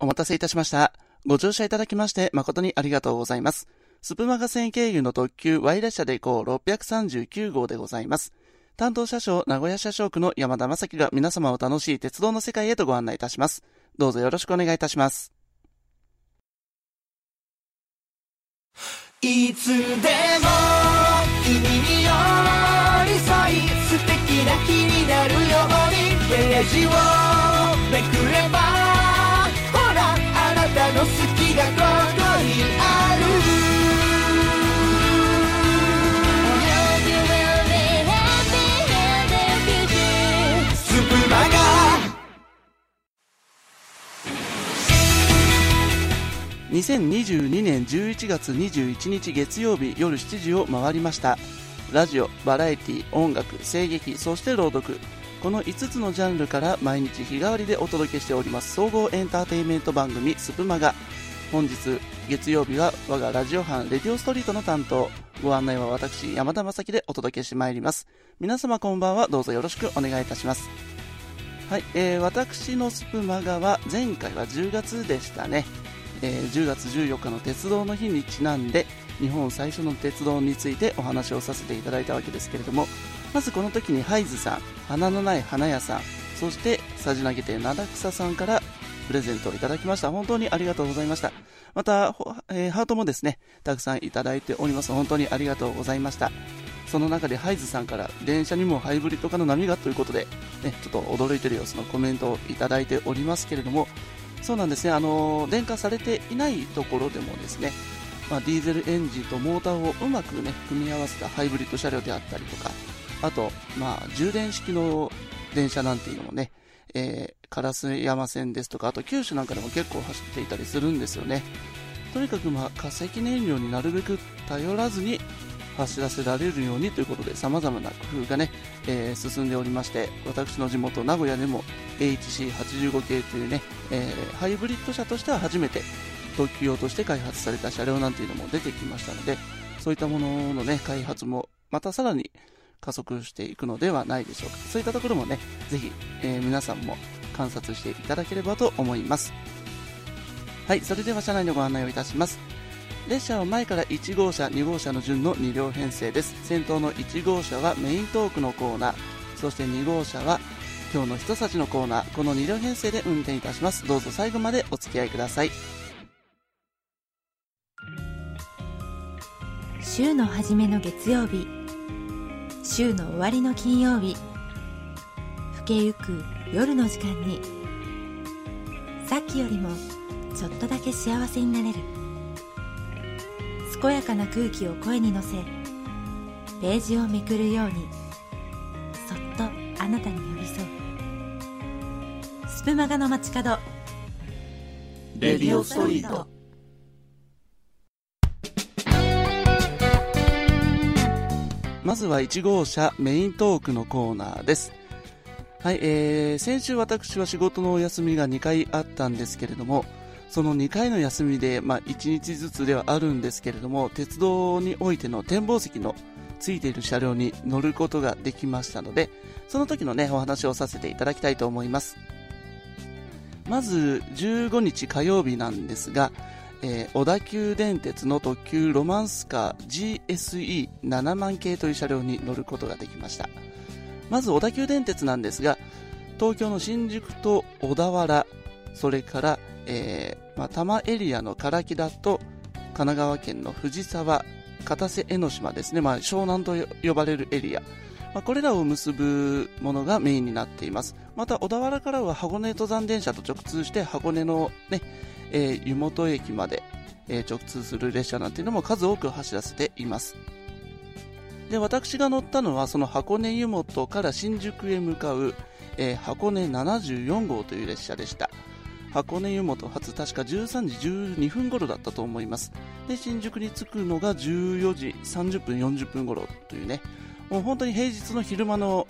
お待たせいたしました。ご乗車いただきまして誠にありがとうございます。スプマガ線経由の特急 Y 列車で行う639号でございます。担当車掌、名古屋車掌区の山田正樹が皆様を楽しい鉄道の世界へとご案内いたします。どうぞよろしくお願いいたします。いつでも君に寄り添い素敵な日になるようにページをの好きがここにある2022年11月21日月曜日夜7時を回りました。ラジオ、バラエティ、音楽、声劇、そして朗読。この5つのジャンルから毎日日替わりでお届けしております総合エンターテインメント番組スプマガ。本日月曜日は我がラジオ班レディオストリートの担当。ご案内は私山田正樹でお届けしてまいります。皆様こんばんはどうぞよろしくお願いいたします。はい、えー、私のスプマガは前回は10月でしたね。えー10月14日の鉄道の日にちなんで日本最初の鉄道についてお話をさせていただいたわけですけれどもまずこの時にハイズさん花のない花屋さんそしてさじ投げ店灘草さんからプレゼントをいただきました。本当にありがとうございました。また、えーハートもですねたくさんいただいております。本当にありがとうございました。その中でハイズさんから電車にもハイブリッド化の波がということで、ね、ちょっと驚いてる様子のコメントをいただいておりますけれどもそうなんですね、あの電化されていないところでもですね、まあ、ディーゼルエンジンとモーターをうまくね組み合わせたハイブリッド車両であったりとか、あと、まあ、充電式の電車なんていうのもね、えー、烏山線ですとか、あと九州なんかでも結構走っていたりするんですよね。とにかく、まあ、化石燃料になるべく頼らずに走らせられるようにということで様々な工夫がね、えー進んでおりまして私の地元名古屋でも HC85 系というね、えーハイブリッド車としては初めて特急用として開発された車両なんていうのも出てきましたのでそういったもののね開発もまたさらに加速していくのではないでしょうかそういったところもねぜひ、えー皆さんも観察していただければと思いますはいそれでは車内のご案内をいたします列車は前から1号車、2号車の順の2両編成です。先頭の1号車はメイントークのコーナー、そして2号車は今日の人たちのコーナー、この2両編成で運転いたします。どうぞ最後までお付き合いください。週の初めの月曜日週の終わりの金曜日。更けゆく夜の時間に。さっきよりもちょっとだけ幸せになれる。健やかな空気を声に乗せページをめくるようにそっとあなたに寄り添う。スプマガの街角。レディオストリート。まずは1号車メイントークのコーナーです。はい、えー、先週私は仕事のお休みが2回あったんですけれども、その2回の休みで、まあ、1日ずつではあるんですけれども、鉄道においての展望席のついている車両に乗ることができましたので、その時のね、お話をさせていただきたいと思います。まず、15日火曜日なんですが、えー小田急電鉄の特急ロマンスカー GSE7 万系という車両に乗ることができました。まず小田急電鉄なんですが、東京の新宿と小田原、それから、えーまあ、多摩エリアの唐木田と神奈川県の藤沢、片瀬江ノ島ですね、まあ、湘南と呼ばれるエリア、まあ、これらを結ぶものがメインになっています。また小田原からは箱根登山電車と直通して箱根のね、えー湯本駅まで、えー直通する列車なんていうのも数多く走らせています。で、私が乗ったのはその箱根湯本から新宿へ向かう、えー箱根74号という列車でした。箱根湯本発確か13時12分頃だったと思います。で、新宿に着くのが14時30分40分頃というね、もう本当に平日の昼間の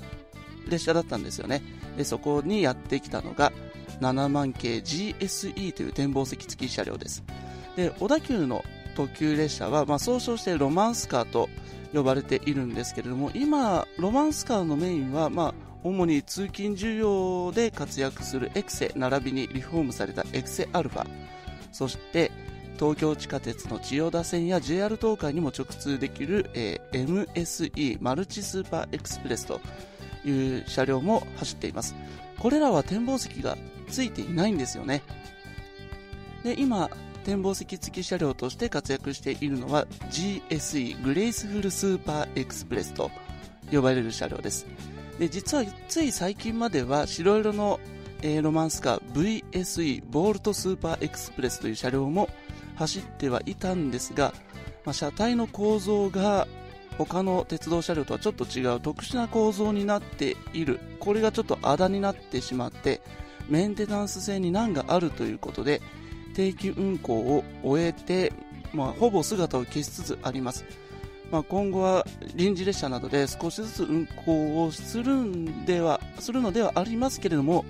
列車だったんですよね。で、そこにやってきたのが7万系 GSE という展望席付き車両です。で、小田急の特急列車は、まあ、総称してロマンスカーと呼ばれているんですけれども、今、ロマンスカーのメインは、まあ、主に通勤需要で活躍するエクセ並びにリフォームされたエクセアルファそして東京地下鉄の千代田線や JR 東海にも直通できる、えー MSE Multi Super Express という車両も走っていますこれらは展望席がついていないんですよね。で今展望席付き車両として活躍しているのは GSE Graceful Super Express と呼ばれる車両です。で実はつい最近までは白色の、えーロマンスカー VSE ボールトスーパーエクスプレスという車両も走ってはいたんですが、まあ、車体の構造が他の鉄道車両とはちょっと違う特殊な構造になっている。これがちょっとあだになってしまってメンテナンス性に難があるということで定期運行を終えて、まあ、ほぼ姿を消しつつあります、まあ、今後は臨時列車などで少しずつ運行をするんではするのではありますけれども、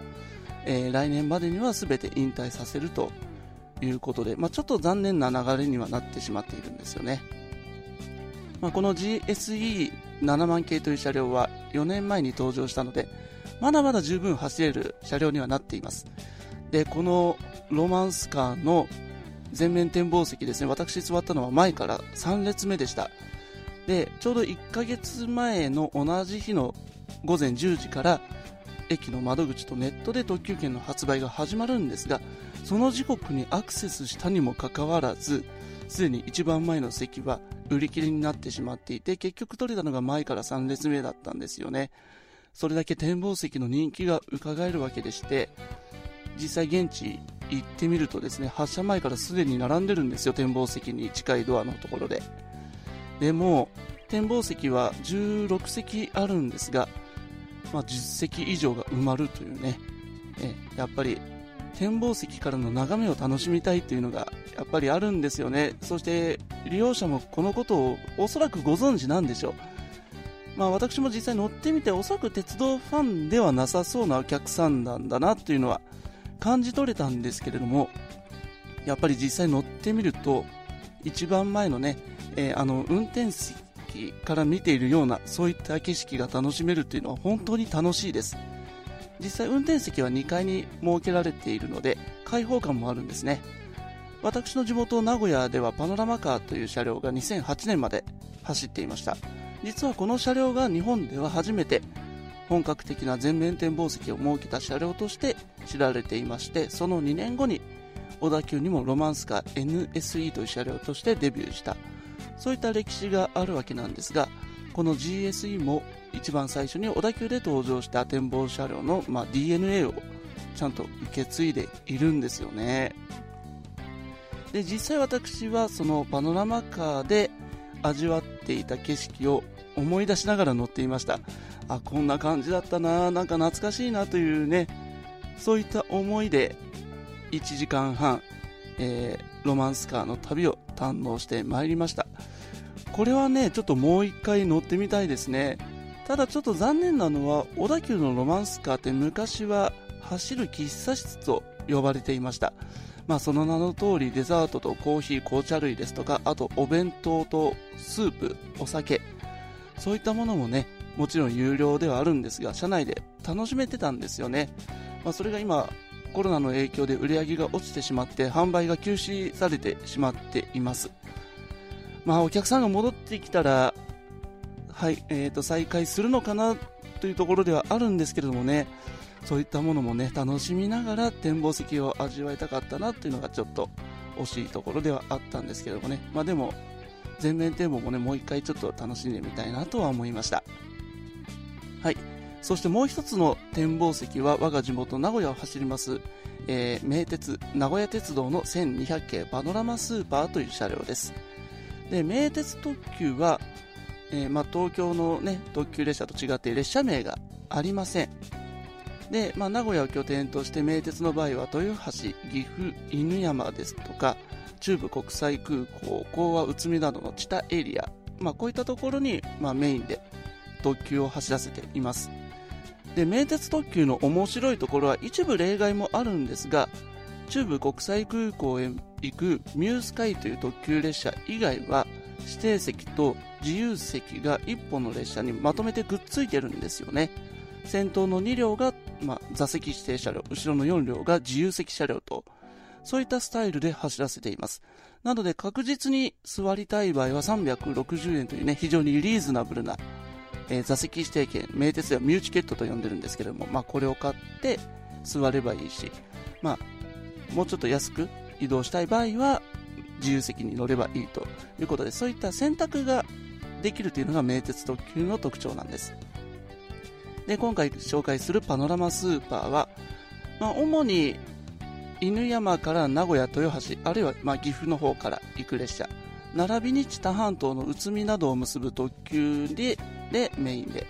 えー来年までには全て引退させるということで、まあ、ちょっと残念な流れにはなってしまっているんですよね、まあ、この GSE7 万系という車両は4年前に登場したのでまだまだ十分走れる車両にはなっています。でこのロマンスカーの前面展望席ですね私座ったのは前から3列目でした。でちょうど1ヶ月前の同じ日の午前10時から駅の窓口とネットで特急券の発売が始まるんですがその時刻にアクセスしたにもかかわらずすでに一番前の席は売り切れになってしまっていて結局取れたのが前から3列目だったんですよね。それだけ展望席の人気が伺えるわけでして実際現地行ってみるとですね発車前からすでに並んでるんですよ展望席に近いドアのところで。でも展望席は16席あるんですが、まあ、10席以上が埋まるというね。えやっぱり展望席からの眺めを楽しみたいというのがやっぱりあるんですよね。そして利用者もこのことをおそらくご存知なんでしょう。まあ私も実際乗ってみておそらく鉄道ファンではなさそうなお客さんなんだなというのは感じ取れたんですけれどもやっぱり実際乗ってみると一番前のね、えーあの運転席から見ているようなそういった景色が楽しめるというのは本当に楽しいです。実際運転席は2階に設けられているので開放感もあるんですね。私の地元名古屋ではパノラマカーという車両が2008年まで走っていました。実はこの車両が日本では初めて本格的な全面展望席を設けた車両として知られていましてその2年後に小田急にもロマンスカー NSE という車両としてデビューした。そういった歴史があるわけなんですがこの GSE も一番最初に小田急で登場した展望車両の、まあ、DNA をちゃんと受け継いでいるんですよね。で実際私はそのパノラマカーで味わっていた景色を思い出しながら乗っていました。あこんな感じだったななんか懐かしいなというねそういった思いで1時間半、えーロマンスカーの旅を堪能してまいりました。これはねちょっともう一回乗ってみたいですね。ただちょっと残念なのは小田急のロマンスカーって昔は走る喫茶室と呼ばれていました。まあその名の通りデザートとコーヒー紅茶類ですとかあとお弁当とスープお酒。そういったものもねもちろん有料ではあるんですが車内で楽しめてたんですよね、まあ、それが今コロナの影響で売り上げが落ちてしまって販売が休止されてしまっています。まあお客さんが戻ってきたらはい、えー、と再開するのかなというところではあるんですけれどもね。そういったものもね楽しみながら展望席を味わいたかったなっていうのがちょっと惜しいところではあったんですけどもね。まあでも全面展望もねもう一回ちょっと楽しんでみたいなとは思いました。はい。そしてもう一つの展望席は我が地元名古屋を走ります、えー名鉄名古屋鉄道の1200系パノラマスーパーという車両です。で名鉄特急は、えーまあ、東京の、ね、特急列車と違って列車名がありません。で、まあ、名古屋を拠点として名鉄の場合は豊橋、岐阜、犬山ですとか中部国際空港、港湾内海などの地下エリア、まあ、こういったところに、まあ、メインで特急を走らせています。で名鉄特急の面白いところは一部例外もあるんですが中部国際空港へ行くミュースカイという特急列車以外は定席と自由席が1本の列車にまとめてくっついてるんですよね先頭の2両が、まあ、座席指定車両、後ろの4両が自由席車両と、そういったスタイルで走らせています。なので確実に座りたい場合は360円というね、非常にリーズナブルな、えー、座席指定券、名鉄ではミューチケットと呼んでるんですけども、まあ、これを買って座ればいいし、まあ、もうちょっと安く移動したい場合は自由席に乗ればいいということで、そういった選択ができるというのが名鉄特急の特徴なんです。で、今回紹介するパノラマスーパーは、まあ、主に犬山から名古屋豊橋、あるいはま岐阜の方から行く列車、並びに知多半島の宇都宮などを結ぶ特急ででメインで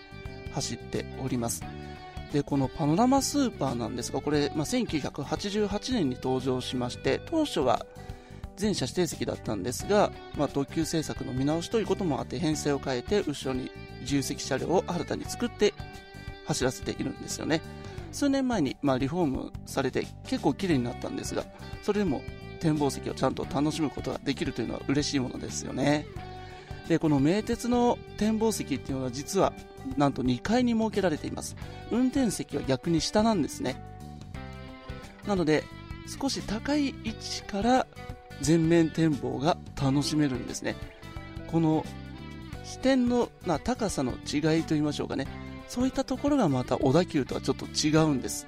走っております。で、このパノラマスーパーなんですが、これ、まあ、1988年に登場しまして、当初は全車指定席だったんですが、まあ、特急政策の見直しということもあって編成を変えて後ろに自由席車両を新たに作って走らせているんですよね。数年前に、まあ、リフォームされて結構綺麗になったんですがそれでも展望席をちゃんと楽しむことができるというのは嬉しいものですよね。でこの名鉄の展望席っていうのは実はなんと2階に設けられています。運転席は逆に下なんですね。なので少し高い位置から全面展望が楽しめるんですね。この視点のな高さの違いといいましょうかね。そういったところがまた小田急とはちょっと違うんです。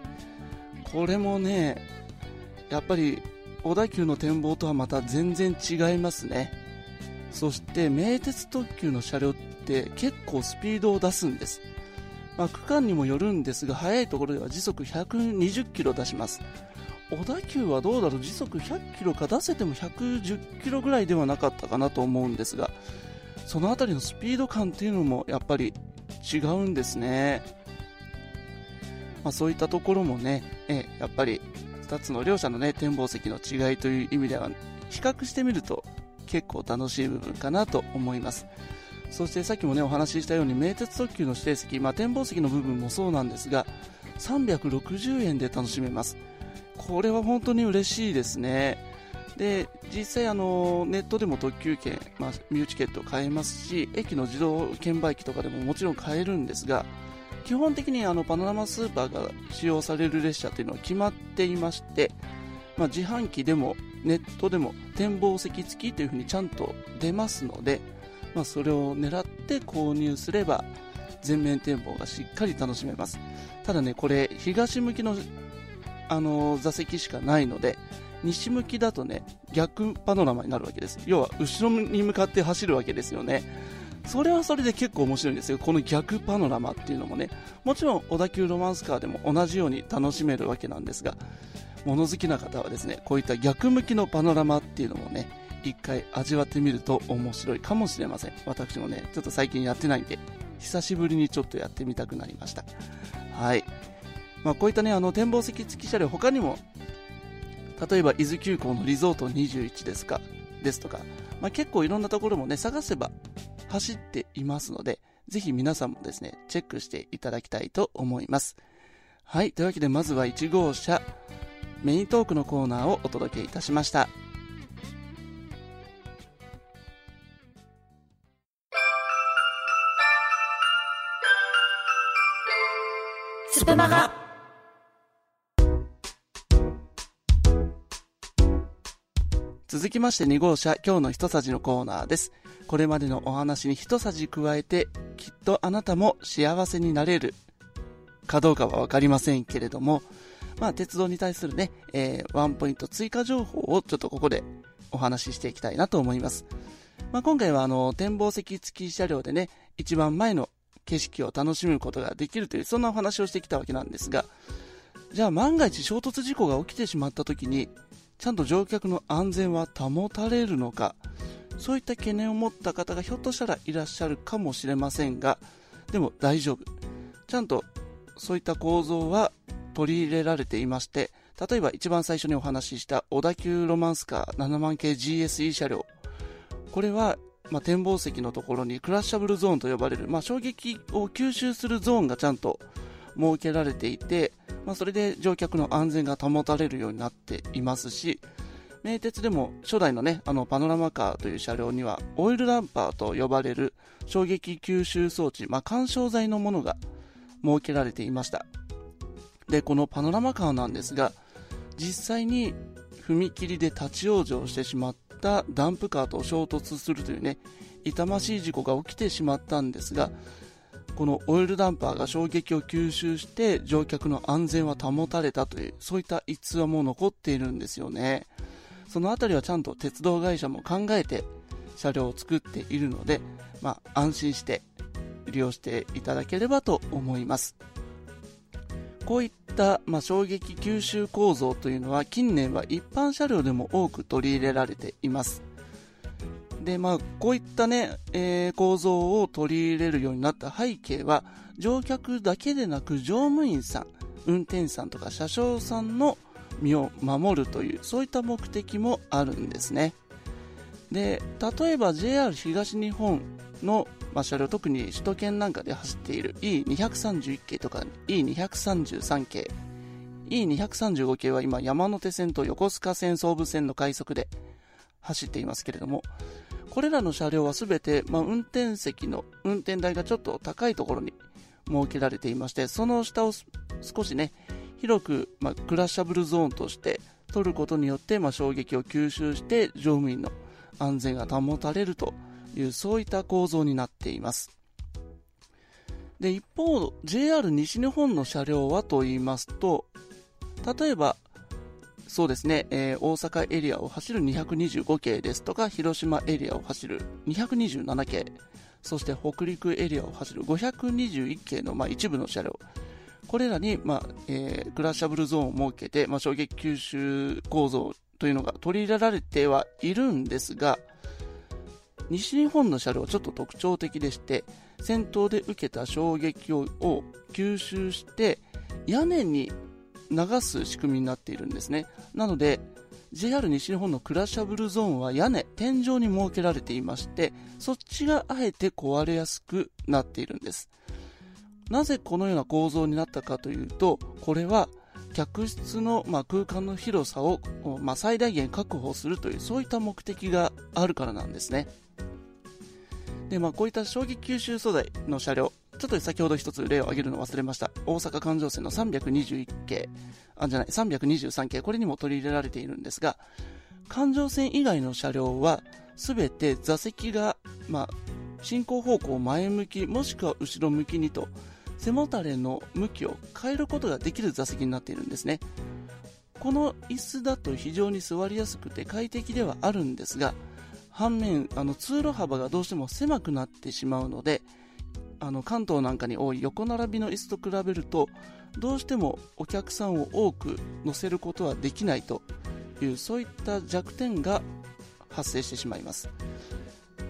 これもねやっぱり小田急の展望とはまた全然違いますね。そして名鉄特急の車両って結構スピードを出すんです、まあ、区間にもよるんですが速いところでは時速120キロ出します。小田急はどうだろう？時速100キロか出せても110キロぐらいではなかったかなと思うんですがその辺りのスピード感っていうのもやっぱり違うんですね、まあ、そういったところもねえやっぱり2つの両者のね展望席の違いという意味では比較してみると結構楽しい部分かなと思います。そしてさっきもねお話ししたように名鉄特急の指定席、まあ、展望席の部分もそうなんですが360円で楽しめます。これは本当に嬉しいですね。で実際あの、ネットでも特急券、まあ、ミューチケットを買えますし、駅の自動券売機とかでももちろん買えるんですが、基本的にあのパノラマスーパーが使用される列車というのは決まっていまして、まあ、自販機でもネットでも展望席付きというふうにちゃんと出ますので、まあ、それを狙って購入すれば全面展望がしっかり楽しめますただねこれ東向きのあの座席しかないので西向きだとね逆パノラマになるわけです。要は後ろに向かって走るわけですよね。それはそれで結構面白いんですよ。この逆パノラマっていうのもね。もちろん小田急ロマンスカーでも同じように楽しめるわけなんですが物好きな方はですねこういった逆向きのパノラマっていうのもね一回味わってみると面白いかもしれません。私もねちょっと最近やってないんで久しぶりにちょっとやってみたくなりました。はい。まあ、こういったね、あの展望席付き車両、他にも、例えば伊豆急行のリゾート21ですか、ですとか、まあ、結構いろんなところもね、探せば走っていますので、ぜひ皆さんもですね、チェックしていただきたいと思います。はい、というわけでまずは1号車、メイントークのコーナーをお届けいたしました。続きまして2号車、今日の一さじのコーナーです。これまでのお話に一さじ加えて、きっとあなたも幸せになれるかどうかはわかりませんけれども、まあ、鉄道に対するね、えー、ワンポイント追加情報をちょっとここでお話ししていきたいなと思います。まあ、今回はあの、展望席付き車両でね、一番前の景色を楽しむことができるという、そんなお話をしてきたわけなんですが、じゃあ万が一衝突事故が起きてしまった時に、ちゃんと乗客の安全は保たれるのか。そういった懸念を持った方がひょっとしたらいらっしゃるかもしれませんが。でも大丈夫。ちゃんとそういった構造は取り入れられていまして。例えば一番最初にお話しした小田急ロマンスカー7万系 GSE 車両。これは、まあ、展望席のところにクラッシャブルゾーンと呼ばれる、まあ、衝撃を吸収するゾーンがちゃんと設けられていてまあ、それで乗客の安全が保たれるようになっていますし名鉄でも初代のねあのパノラマカーという車両にはオイルランパーと呼ばれる衝撃吸収装置、まあ、干渉剤のものが設けられていました。でこのパノラマカーなんですが実際に踏切で立ち往生してしまったダンプカーと衝突するというね痛ましい事故が起きてしまったんですがこのオイルダンパーが衝撃を吸収して乗客の安全は保たれたというそういった逸話も残っているんですよね。その辺りはちゃんと鉄道会社も考えて車両を作っているので、まあ、安心して利用していただければと思います。こういった、まあ、衝撃吸収構造というのは近年は一般車両でも多く取り入れられています。で、まあ、こういったね、えー、構造を取り入れるようになった背景は、乗客だけでなく乗務員さん、運転手さんとか車掌さんの身を守るという、そういった目的もあるんですね。で、例えば JR 東日本の、まあ、車両、特に首都圏なんかで走っている E231 系とか E233 系、E235 系は今山手線と横須賀線総武線の快速で走っていますけれども、これらの車両はすべて、まあ、運転席の運転台がちょっと高いところに設けられていまして、その下を少しね、広く、まあ、クラッシャブルゾーンとして取ることによって、まあ、衝撃を吸収して乗務員の安全が保たれるというそういった構造になっています。で一方 JR 西日本の車両はと言いますと例えばそうですね、えー、大阪エリアを走る225系ですとか、広島エリアを走る227系、そして北陸エリアを走る521系の、まあ、一部の車両、これらに、まあえー、クラッシャブルゾーンを設けて、まあ、衝撃吸収構造というのが取り入れられてはいるんですが、西日本の車両はちょっと特徴的でして、先頭で受けた衝撃を吸収して、屋根に流す仕組みになっているんですね。なので、JR 西日本のクラッシャブルゾーンは屋根、天井に設けられていまして、そっちがあえて壊れやすくなっているんです。なぜこのような構造になったかというと、これは客室の、まあ、空間の広さを、まあ、最大限確保するという、そういった目的があるからなんですね。で、まあ、こういった衝撃吸収素材の車両、ちょっと先ほど一つ例を挙げるの忘れました。大阪環状線の321系、あ、じゃない、323系、これにも取り入れられているんですが、環状線以外の車両は、すべて座席が、まあ、進行方向前向き、もしくは後ろ向きにと、背もたれの向きを変えることができる座席になっているんですね。この椅子だと非常に座りやすくて快適ではあるんですが、反面、あの通路幅がどうしても狭くなってしまうので、あの関東なんかに多い横並びの椅子と比べるとどうしてもお客さんを多く乗せることはできないというそういった弱点が発生してしまいます。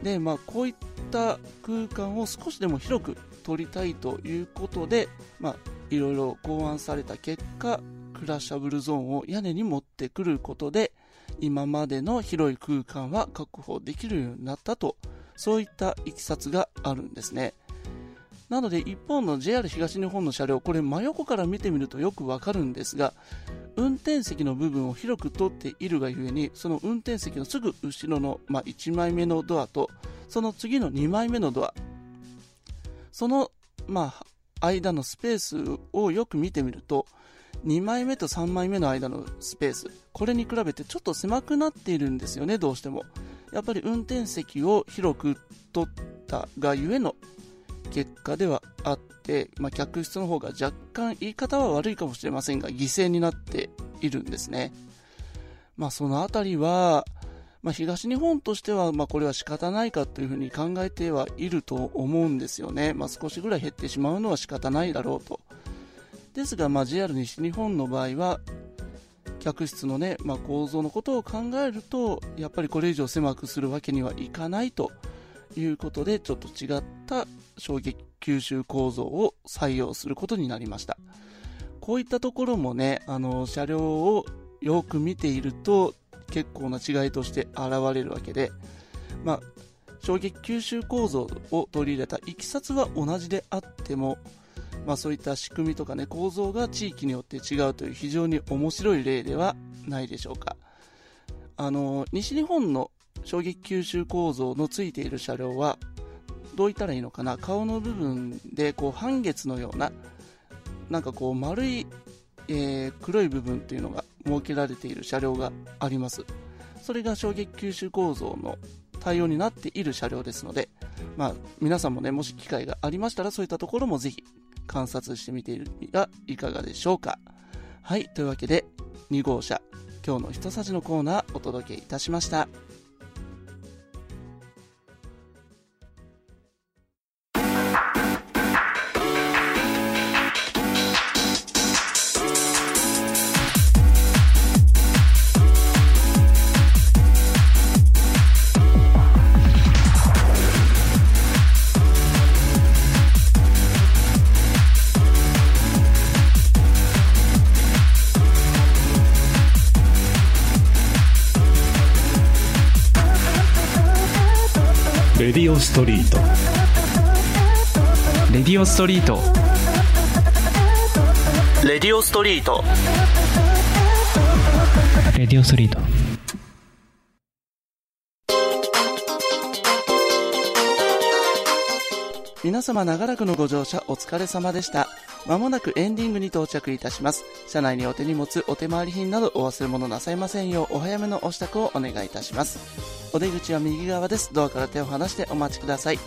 で、まあ、こういった空間を少しでも広く取りたいということで、まあ、いろいろ考案された結果クラッシャブルゾーンを屋根に持ってくることで今までの広い空間は確保できるようになったとそういったいきさつがあるんですね。なので一方の JR 東日本の車両、これ真横から見てみるとよくわかるんですが、運転席の部分を広く取っているがゆえに、その運転席のすぐ後ろの、まあ、1枚目のドアと、その次の2枚目のドア、その、まあ、間のスペースをよく見てみると、2枚目と3枚目の間のスペース、これに比べてちょっと狭くなっているんですよね、どうしても。やっぱり運転席を広く取ったがゆえの結果ではあって、まあ、客室の方が若干言い方は悪いかもしれませんが、犠牲になっているんですね。まあ、そのあたりは、まあ、東日本としては、まあ、これは仕方ないかというふうに考えてはいると思うんですよね。まあ、少しぐらい減ってしまうのは仕方ないだろうと。ですが、まあ、JR 西日本の場合は、客室のね、まあ、構造のことを考えると、やっぱりこれ以上狭くするわけにはいかないということで、ちょっと違った衝撃吸収構造を採用することになりました。こういったところもね、あの、車両をよく見ていると結構な違いとして現れるわけで、まあ、衝撃吸収構造を取り入れたいきさつは同じであっても、まあ、そういった仕組みとかね構造が地域によって違うという非常に面白い例ではないでしょうかあの西日本の衝撃吸収構造のついている車両はどう言ったらいいのかな？顔の部分でこう半月のようななんかこう丸い、えー黒い部分っていうのが設けられている車両があります。それが衝撃吸収構造の対応になっている車両ですので、まあ、皆さんもねもし機会がありましたらそういったところもぜひ観察してみてはいかがでしょうか。はいというわけで2号車今日の一さじのコーナーお届けいたしました。ストリートレディオストリートレディオストリートレディオストリート皆様長らくのご乗車お疲れ様でした。まもなくエンディングに到着いたします。車内にお手荷物、お手回り品などお忘れ物なさいませんようお早めのお支度をお願いいたします。お出口は右側です。ドアから手を離してお待ちください。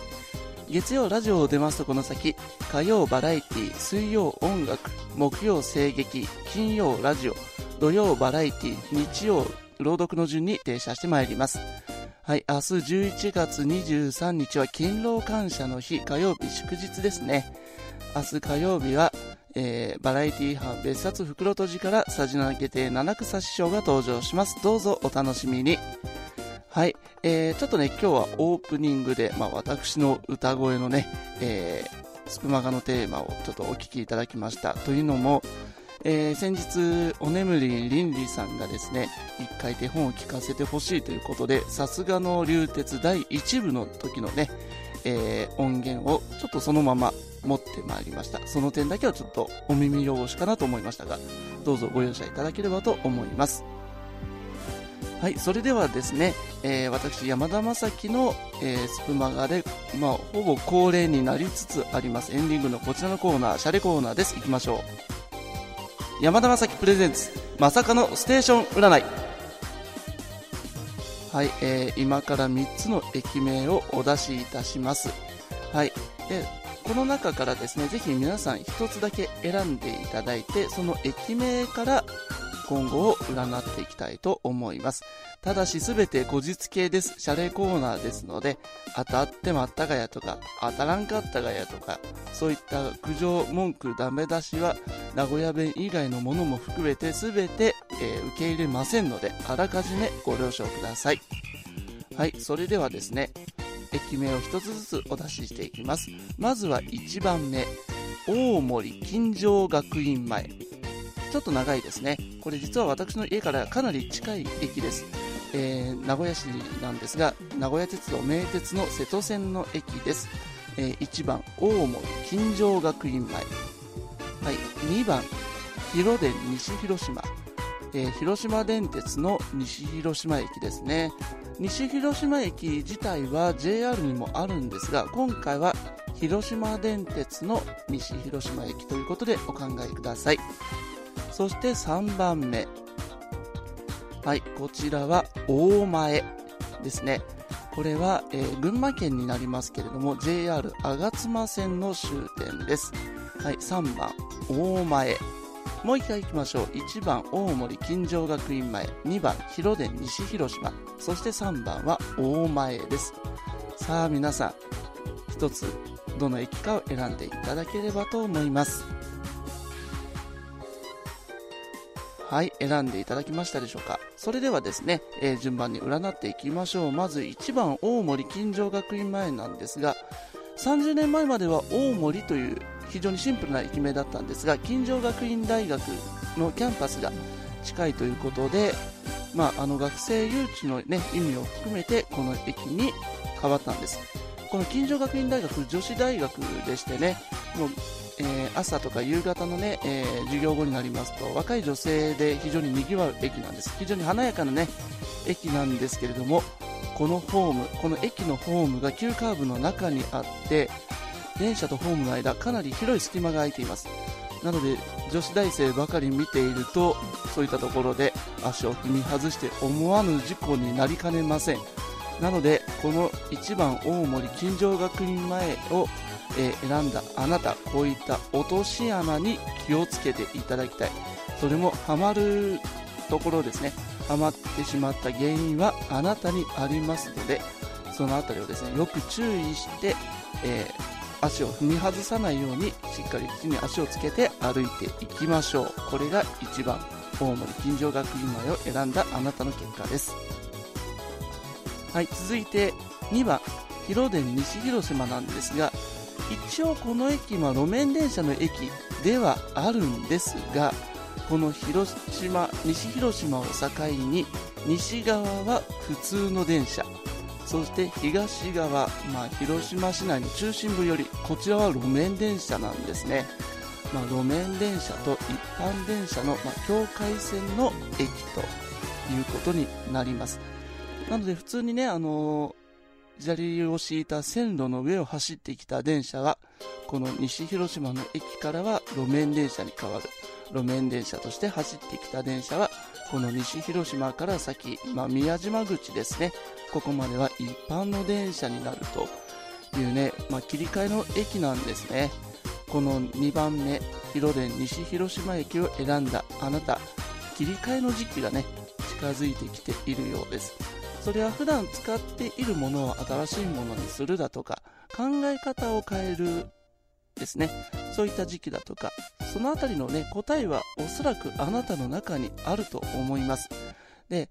月曜ラジオを出ますとこの先、火曜バラエティ、水曜音楽、木曜声劇、金曜ラジオ、土曜バラエティ、日曜朗読の順に停車してまいります。はい、明日11月23日は勤労感謝の日、火曜日祝日ですね。明日火曜日は、えーバラエティ班別冊袋とじからさじなげて七草師匠が登場します。どうぞお楽しみに。はい、えーちょっとね、今日はオープニングで、まあ私の歌声のね、えースプマガのテーマをちょっとお聞きいただきました。というのも、えー先日、お眠りりんりさんがですね、一回手本を聞かせてほしいということで、さすがの流鉄第1部の時のね、えー音源をちょっとそのまま持ってまいりました。その点だけはちょっとお耳汚しかなと思いましたが、どうぞご容赦いただければと思います。はい、それではですね、えー私、山田正樹の、えースプマガで、まあ、ほぼ恒例になりつつあります、エンディングのこちらのコーナー、シャレコーナーです。行きましょう。山田正樹プレゼンツ、まさかのステーション占い。はい、えー今から3つの駅名をお出しいたします。はい、でこの中からですね、ぜひ皆さん1つだけ選んでいただいて、その駅名から今後を占っていきたいと思います。ただし全て後日系です。謝礼コーナーですので、当たってまったがやとか、当たらんかったがやとか、そういった苦情、文句、ダメ出しは、名古屋弁以外のものも含めて全て、えー受け入れませんので、あらかじめご了承ください。はい、それではですね、駅名を一つずつお出ししていきます。まずは1番目、大森金城学院前。ちょっと長いですね。これ実は私の家からかなり近い駅です。えー名古屋市なんですが、名古屋鉄道名鉄の瀬戸線の駅です。えー1番、大森金城学院前。はい、2番、広電西広島。えー広島電鉄の西広島駅ですね。西広島駅自体は JR にもあるんですが、今回は広島電鉄の西広島駅ということでお考えください。そして3番目。はい、こちらは大前ですね。これは、えー群馬県になりますけれども、JR 吾妻線の終点です。はい、3番、大前。もう一回行きましょう。1番、大森金城学院前。2番、広電西広島。そして3番は大前です。さあ、皆さん、一つ、どの駅かを選んでいただければと思います。はい、選んでいただきましたでしょうか。それではですね、えー順番に占っていきましょう。まず1番、大森金城学院前なんですが、30年前までは大森という非常にシンプルな駅名だったんですが、金城学院大学のキャンパスが近いということで、まあ、あの学生誘致の、ね、意味を含めてこの駅に変わったんです。この金城学院大学女子大学でしてね、もうえー朝とか夕方のね、えー授業後になりますと若い女性で非常に賑わう駅なんです。非常に華やかなね駅なんですけれどもこのホームこの駅のホームが急カーブの中にあって電車とホームの間かなり広い隙間が空いています。なので女子大生ばかり見ているとそういったところで足を踏み外して思わぬ事故になりかねません。なのでこの1番大森金城学院前を、えー選んだあなたこういった落とし穴に気をつけていただきたい。それもハマるところですね。ハマってしまった原因はあなたにありますのでそのあたりをですねよく注意して、えー足を踏み外さないようにしっかり地に足をつけて歩いていきましょう。これが1番大森金城学院前を選んだあなたの結果です。はい続いて2番広電西広島なんですが一応この駅は路面電車の駅ではあるんですがこの広島西広島を境に西側は普通の電車。そして東側、まあ、広島市内の中心部よりこちらは路面電車なんですね、まあ、路面電車と一般電車の、まあ、境界線の駅ということになります。なので普通にね、あのー砂利を敷いた線路の上を走ってきた電車はこの西広島の駅からは路面電車に変わる。路面電車として走ってきた電車はこの西広島から先、まあ、宮島口ですね。ここまでは一般の電車になると。いうね、まあ、切り替えの駅なんですね。この2番目広電西広島駅を選んだあなた。切り替えの時期がね近づいてきているようです。それは普段使っているものを新しいものにするだとか考え方を変えるですね。そういった時期だとかそのあたりのね答えはおそらくあなたの中にあると思います。で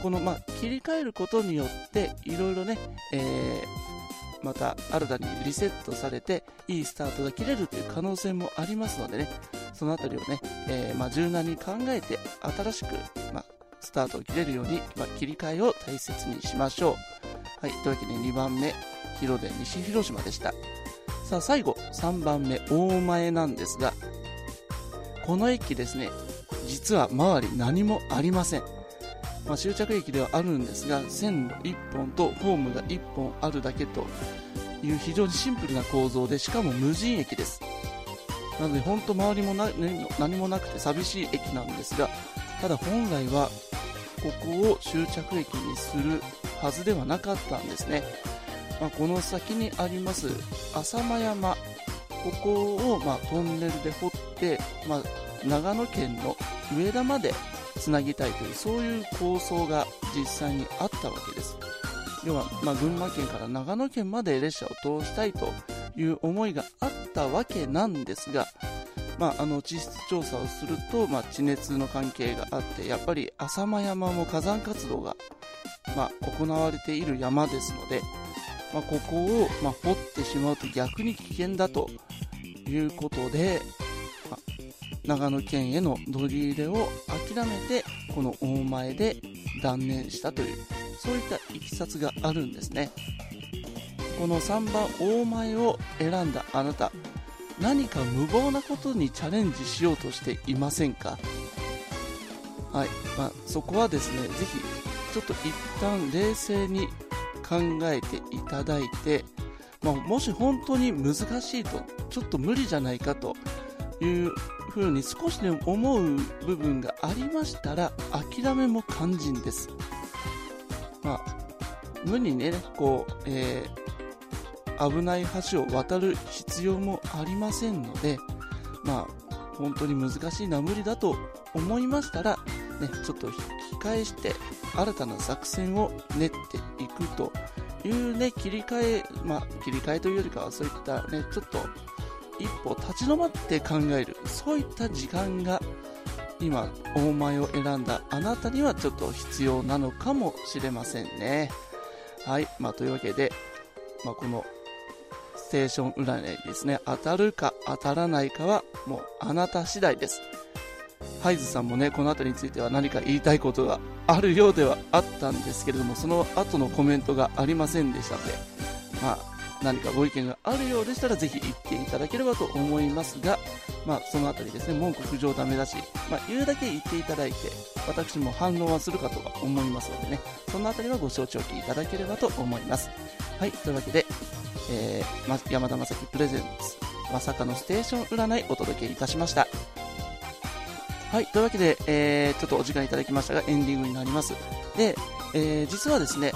このま切り替えることによっていろいろね、えーまた新たにリセットされていいスタートが切れるという可能性もありますのでね。そのあたりをね、えーま柔軟に考えて新しく、まあスタートを切れるように、まあ切り替えを大切にしましょう。はいというわけで2番目広電西広島でした。さあ最後3番目大前なんですがこの駅ですね実は周り何もありません、まあ、終着駅ではあるんですが線路1本とホームが1本あるだけという非常にシンプルな構造でしかも無人駅です。なので本当周りもな何もなくて寂しい駅なんですがただ本来はここを終着駅にするはずではなかったんですね。まあ、この先にあります浅間山。ここをまトンネルで掘って、まあ、長野県の上田までつなぎたいというそういう構想が実際にあったわけです。要は、ま、群馬県から長野県まで列車を通したいという思いがあったわけなんですが、まあ、あの地質調査をすると、まあ、地熱の関係があってやっぱり浅間山も火山活動が、まあ、行われている山ですのでまあ、ここを、まあ、掘ってしまうと逆に危険だということで、まあ長野県への乗り入れを諦めてこの大前で断念したというそういったいきさつがあるんですね。この3番大前を選んだあなた何か無謀なことにチャレンジしようとしていませんか？はい、まあ、そこはですねぜひちょっと一旦冷静に考えていただいて、まあ、もし本当に難しいとちょっと無理じゃないかというふうに少しでも思う部分がありましたら諦めも肝心です、まあ、無にねこう、えー危ない橋を渡る必要もありませんので、まあ、本当に難しいな無理だと思いましたら、ね、ちょっと引き返して新たな作戦を練っていくというね切り替え、まあ、切り替えというよりかはそういったねちょっと一歩立ち止まって考えるそういった時間が今大前を選んだあなたにはちょっと必要なのかもしれませんね。はい、まあ、というわけで、まあ、このテーション占いですね。当たるか当たらないかはもうあなた次第です。ハイズさんもねこの辺りについては何か言いたいことがあるようではあったんですけれどもその後のコメントがありませんでしたのでまあ何かご意見があるようでしたらぜひ言っていただければと思いますがまあその辺りですね文句不上ダメだし、まあ、言うだけ言っていただいて私も反応はするかとは思いますのでねその辺りはご承知おきいただければと思います。はいというわけで、えー、山田正樹プレゼンツまさかのステーション占いお届けいたしました。はい、というわけで、えー、ちょっとお時間いただきましたが、エンディングになります。で、えー、実はですね、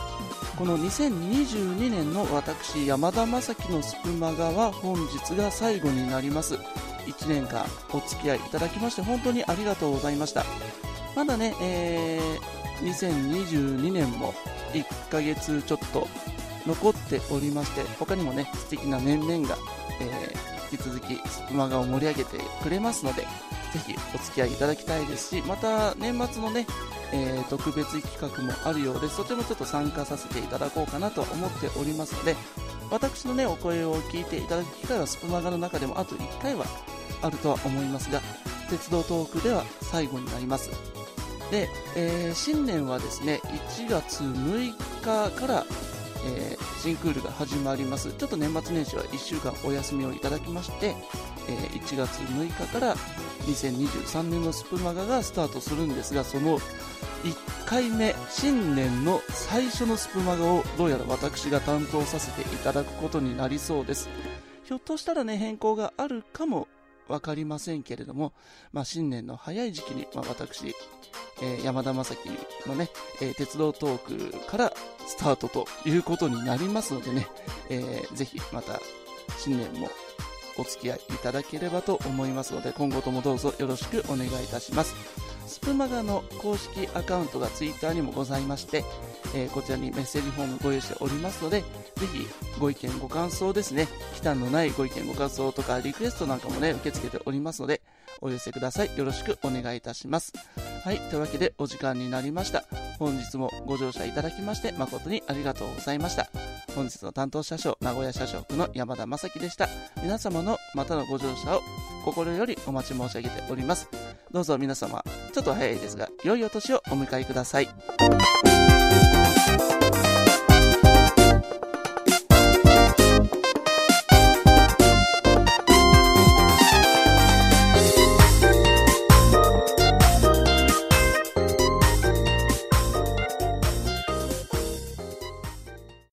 この2022年の私、山田正樹のスプマガは本日が最後になります。1年間お付き合いいただきまして本当にありがとうございました。まだね、えー、2022年も1ヶ月ちょっと残っておりまして、他にもね、素敵な面々が、えー、引き続きスプマガを盛り上げてくれますので、ぜひお付き合いいただきたいですし、また年末のね、えー、特別企画もあるようで、そちらもちょっと参加させていただこうかなと思っておりますので、私のね、お声を聞いていただく機会はスプマガの中でもあと1回はあるとは思いますが、鉄道トークでは最後になります。で、えー、新年はですね、1月6日から、えー、新クールが始まります。ちょっと年末年始は1週間お休みをいただきまして、えー、1月6日から2023年のスプマガがスタートするんですが、その1回目、新年の最初のスプマガをどうやら私が担当させていただくことになりそうです。ひょっとしたらね、変更があるかもわかりませんけれども、まあ、新年の早い時期に、まあ、私、えー、山田正樹のね、えー、鉄道トークからスタートということになりますのでね、えー、ぜひまた新年もお付き合いいただければと思いますので、今後ともどうぞよろしくお願いいたします。スプマガの公式アカウントが Twitter にもございまして、えー、こちらにメッセージフォームご用意しておりますので、ぜひご意見ご感想ですね、忌憚のないご意見ご感想とかリクエストなんかもね、受け付けておりますので、お寄せください。よろしくお願いいたします。はい、というわけでお時間になりました。本日もご乗車いただきまして誠にありがとうございました。本日の担当車掌、名古屋車掌区の山田正樹でした。皆様のまたのご乗車を心よりお待ち申し上げております。どうぞ皆様、ちょっと早いですが、良いお年をお迎えください。